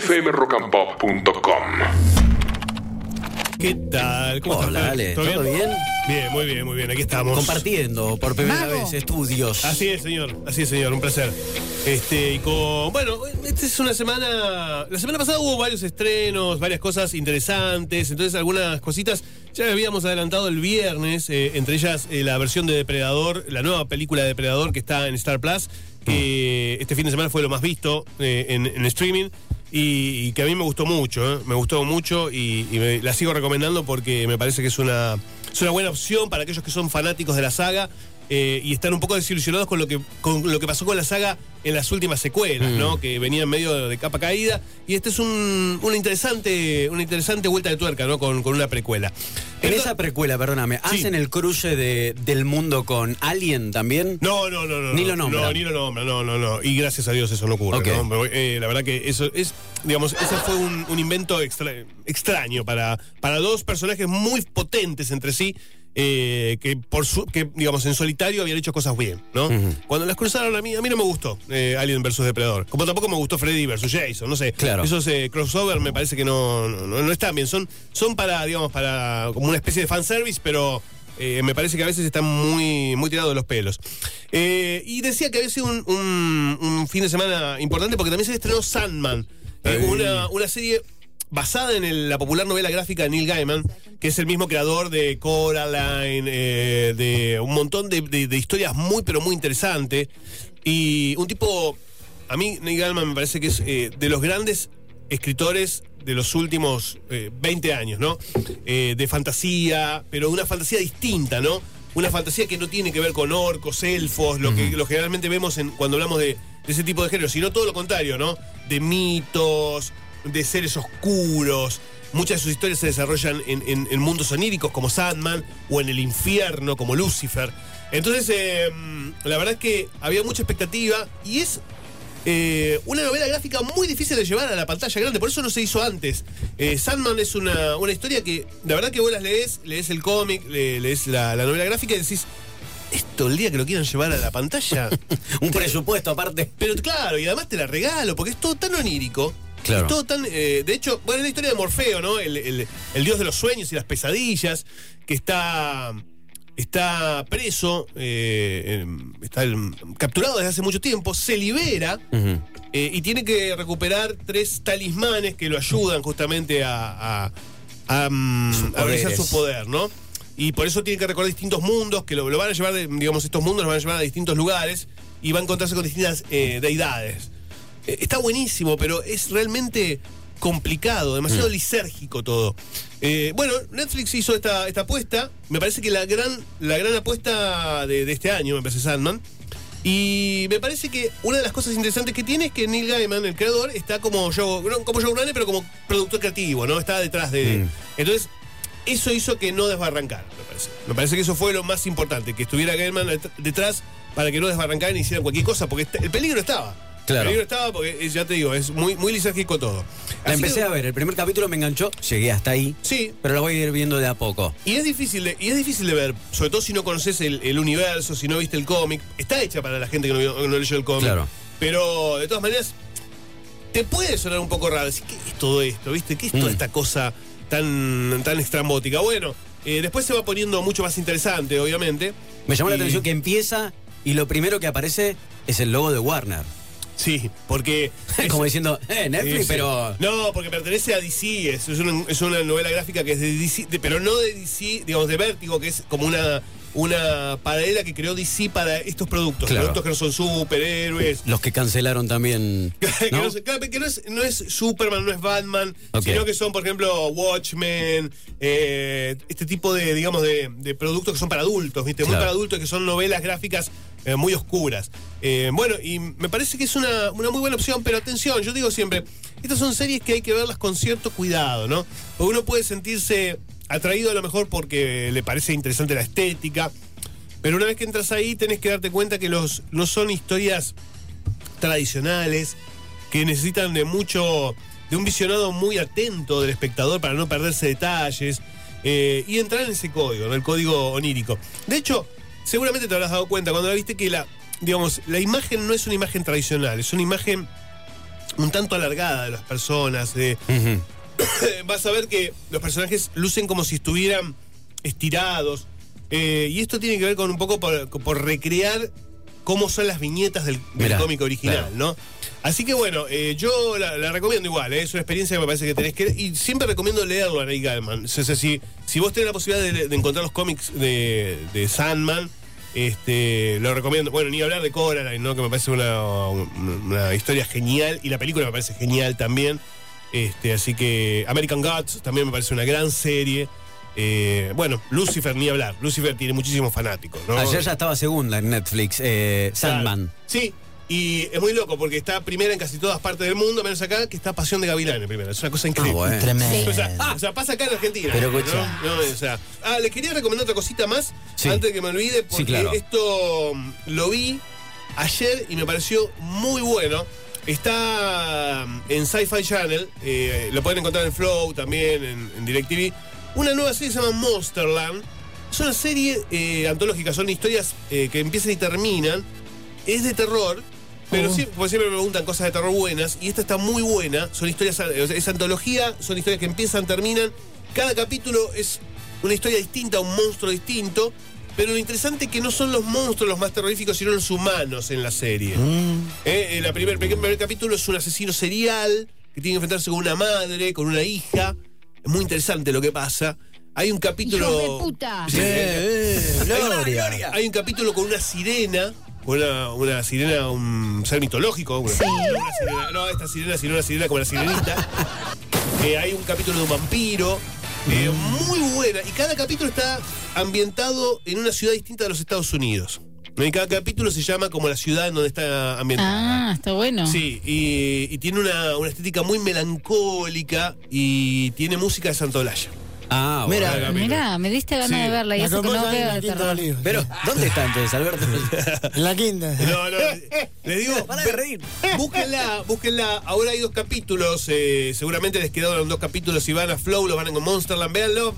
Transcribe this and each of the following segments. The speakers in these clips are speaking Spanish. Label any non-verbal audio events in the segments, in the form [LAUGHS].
fmrockandpop.com. ¿Qué tal? ¿Cómo Hola, estás? Ale, ¿todo bien? Bien, muy bien, muy bien. Aquí estamos. Compartiendo por primera vez estudios. Así es, señor. Así es, señor. Un placer. Este, y con. Bueno, esta es una semana. La semana pasada hubo varios estrenos, varias cosas interesantes. Entonces, algunas cositas ya habíamos adelantado el viernes. eh, entre ellas, eh, la versión de Depredador, la nueva película de Depredador que está en Star Plus. Que este fin de semana fue lo más visto eh, en, en streaming. Y, que a mí me gustó mucho, ¿eh? me gustó mucho y, y me- la sigo recomendando porque me parece que es una, es una buena opción para aquellos que son fanáticos de la saga eh, y están un poco desilusionados con lo que con lo que pasó con la saga en las últimas secuelas, ¿no? Que venían medio de capa caída y este es un, una interesante una interesante vuelta de tuerca, ¿no? Con, con una precuela. En Entonces- esa precuela, perdóname, Sí. ¿hacen el cruce de, del mundo con Alien también? No, no, no, no. Ni lo nombra. No, ni lo nombra, no, no, no. Y gracias a Dios eso no ocurre, Ok. ¿no? Pero, eh, la verdad que eso es, digamos, ese fue un, un invento extra- extraño para, para dos personajes muy potentes entre sí. Eh, que por su, que digamos en solitario habían hecho cosas bien, ¿no? Cuando las cruzaron a mí, a mí no me gustó eh, Alien versus Depredador. Como tampoco me gustó Freddy versus Jason, no sé. Claro. Esos eh, crossover me parece que no, no, no- están bien. Son, son para, digamos, para como una especie de fanservice, pero eh, me parece que a veces están muy, muy tirados de los pelos. Eh, y decía que había sido un, un- un fin de semana importante porque también se estrenó Sandman, eh, una, una serie basada en el- la popular novela gráfica de Neil Gaiman, que es el mismo creador de Coraline, eh, de un montón de, de- de historias muy, pero muy interesantes. Y un tipo, a mí Neil Gaiman me parece que es eh, de los grandes escritores de los últimos eh, 20 años, ¿no? Eh, de fantasía, pero una fantasía distinta, ¿no? Una fantasía que no tiene que ver con orcos, elfos, lo que lo generalmente vemos en, cuando hablamos de, de ese tipo de género, sino todo lo contrario, ¿no? De mitos, de seres oscuros. Muchas de sus historias se desarrollan en, en- en mundos oníricos como Sandman o en el infierno como Lucifer. Entonces, eh, la verdad es que había mucha expectativa y es eh, una novela gráfica muy difícil de llevar a la pantalla grande, por eso no se hizo antes. Eh, Sandman es una, una historia que, la verdad que vos las lees, lees el cómic, le- lees la, la novela gráfica y decís, esto el día que lo quieran llevar a la pantalla. [LAUGHS] Un presupuesto aparte. Pero claro, y además te la regalo, porque es todo tan onírico. Claro. Es todo tan. eh, de hecho, bueno, es la historia de Morfeo, ¿no? El, el- el dios de los sueños y las pesadillas, que está. Está preso, eh, está capturado desde hace mucho tiempo, se libera eh, y tiene que recuperar tres talismanes que lo ayudan justamente a, a, a, mm, a realizar su poder, ¿no? Y por eso tiene que recorrer distintos mundos, que lo, lo van a llevar, de- digamos, estos mundos los van a llevar a distintos lugares y va a encontrarse con distintas eh, deidades. Eh, está buenísimo, pero es realmente complicado, demasiado lisérgico todo. Eh, bueno, Netflix hizo esta, esta apuesta. Me parece que la gran, la gran apuesta de, de este año, me parece Sandman. Y me parece que una de las cosas interesantes que tiene es que Neil Gaiman, el creador, está como show, no como showrunner, pero como productor creativo, ¿no? Está detrás de. Mm. Entonces, eso hizo que no desbarrancara, me parece. Me parece que eso fue lo más importante, que estuviera Gaiman det- detrás para que no desbarrancaran y hicieran cualquier cosa, porque el peligro estaba. Claro. El peligro estaba porque, eh, ya te digo, es muy, muy lisérgico todo. La Así empecé que- a ver, el primer capítulo me enganchó, llegué hasta ahí, Sí, pero la voy a ir viendo de a poco. y es difícil de, y es difícil de ver, sobre todo si no conoces el, el universo, si no viste el cómic. Está hecha para la gente que no, vio- que no leyó el cómic. Claro. Pero de todas maneras, te puede sonar un poco raro. Decir, ¿qué es todo esto? ¿Viste? ¿Qué es toda Mm. esta cosa tan, tan estrambótica? Bueno, eh, después se va poniendo mucho más interesante, obviamente. Me llamó la atención que empieza y lo primero que aparece es el logo de Warner. Sí, porque. [LAUGHS] es- Como diciendo, eh, Netflix, Sí, pero. No, porque pertenece a DC, es, es una, es una novela gráfica que es de DC, de- pero no de DC, digamos, de Vértigo, que es como una, una paralela que creó DC para estos productos, Claro. productos que no son superhéroes. Los que cancelaron también. [LAUGHS] que ¿no? no, es- claro, que no es, no es Superman, no es Batman, Ok. sino que son, por ejemplo, Watchmen, eh, este tipo de, digamos, de, de productos que son para adultos, ¿viste? Muy para adultos, que son novelas gráficas eh, muy oscuras. Eh, bueno, y me parece que es una, una muy buena opción, pero atención, yo digo siempre, estas son series que hay que verlas con cierto cuidado, ¿no? Porque uno puede sentirse atraído a lo mejor porque le parece interesante la estética, pero una vez que entras ahí tenés que darte cuenta que los, no son historias tradicionales que necesitan de mucho, de un visionado muy atento del espectador para no perderse detalles eh, y entrar en ese código, ¿no? el código onírico. De hecho, seguramente te habrás dado cuenta cuando la viste que la, digamos, la imagen no es una imagen tradicional, es una imagen un tanto alargada de las personas. [COUGHS] vas a ver que los personajes lucen como si estuvieran estirados. eh, y esto tiene que ver con un poco por, por recrear cómo son las viñetas del, del cómic original, claro. ¿no? Así que bueno, eh, yo la, la recomiendo igual, eh, es una experiencia que me parece que tenés que... Y siempre recomiendo leerlo a Neil Gaiman. O sea, si, si vos tenés la posibilidad de, de encontrar los cómics de, de Sandman, este, lo recomiendo. Bueno, ni hablar de Coraline, ¿no? Que me parece una, una historia genial y la película me parece genial también. Este, así que American Gods también me parece una gran serie. Eh, bueno, Lucifer, ni hablar. Lucifer tiene muchísimos fanáticos, ¿no? Ayer ya estaba segunda en Netflix, eh, Claro. Sandman. Sí, y es muy loco porque está primera en casi todas partes del mundo, menos acá, que está Pasión de Gavilanes primero. Es una cosa increíble. Ah, bueno. Tremendo. O sea, o sea, pasa acá en Argentina. Pero ¿no? o sea, ah, les quería recomendar otra cosita más Sí. antes de que me olvide, porque Sí, claro. esto mm, lo vi ayer y me pareció muy bueno. Está mm, en Sci-Fi Channel, eh, lo pueden encontrar en Flow también, en, en DirecTV. Una nueva serie se llama Monsterland. Es una serie eh, antológica, son historias eh, que empiezan y terminan. Es de terror, pero Oh. sí, porque siempre me preguntan cosas de terror buenas. Y esta está muy buena. Son historias, eh, es antología, son historias que empiezan, terminan. Cada capítulo es una historia distinta, un monstruo distinto. Pero lo interesante es que no son los monstruos los más terroríficos, sino los humanos en la serie. Eh, eh, primer, el primer capítulo es un asesino serial que tiene que enfrentarse con una madre, con una hija. Es muy interesante lo que pasa. Hay un capítulo. ¡Hijos de puta! Sí, Eh, Gloria. hay un capítulo con una sirena, con una, una sirena, un ser mitológico. una- Sí. una sirena- no, esta sirena, sino una sirena como la sirenita. [LAUGHS] Eh, hay un capítulo de un vampiro. eh, muy buena. Y cada capítulo está ambientado en una ciudad distinta de los Estados Unidos. Y cada capítulo se llama como la ciudad en donde está ambientada. Ah, está bueno. Sí, y, y tiene una, una estética muy melancólica y tiene música de Santolaya. Ah, Mira, bueno. Mirá, me diste ganas Sí. de verla y La eso que no en veo de terror. Pero, ¿dónde está entonces, Alberto? [LAUGHS] En la quinta. No, no, les digo, [LAUGHS] Para de reír. búsquenla, búsquenla. Ahora hay dos capítulos, eh, seguramente les quedaron dos capítulos. Si van a Flow, los van a con Monsterland, véanlo.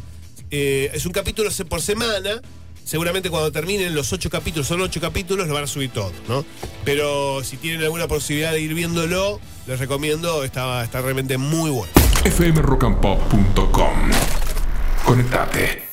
Eh, es un capítulo por semana. Seguramente cuando terminen los ocho capítulos, son ocho capítulos, lo van a subir todos, ¿no? Pero si tienen alguna posibilidad de ir viéndolo, les recomiendo, está, está realmente muy bueno. fmrockandpop.com. Conectate.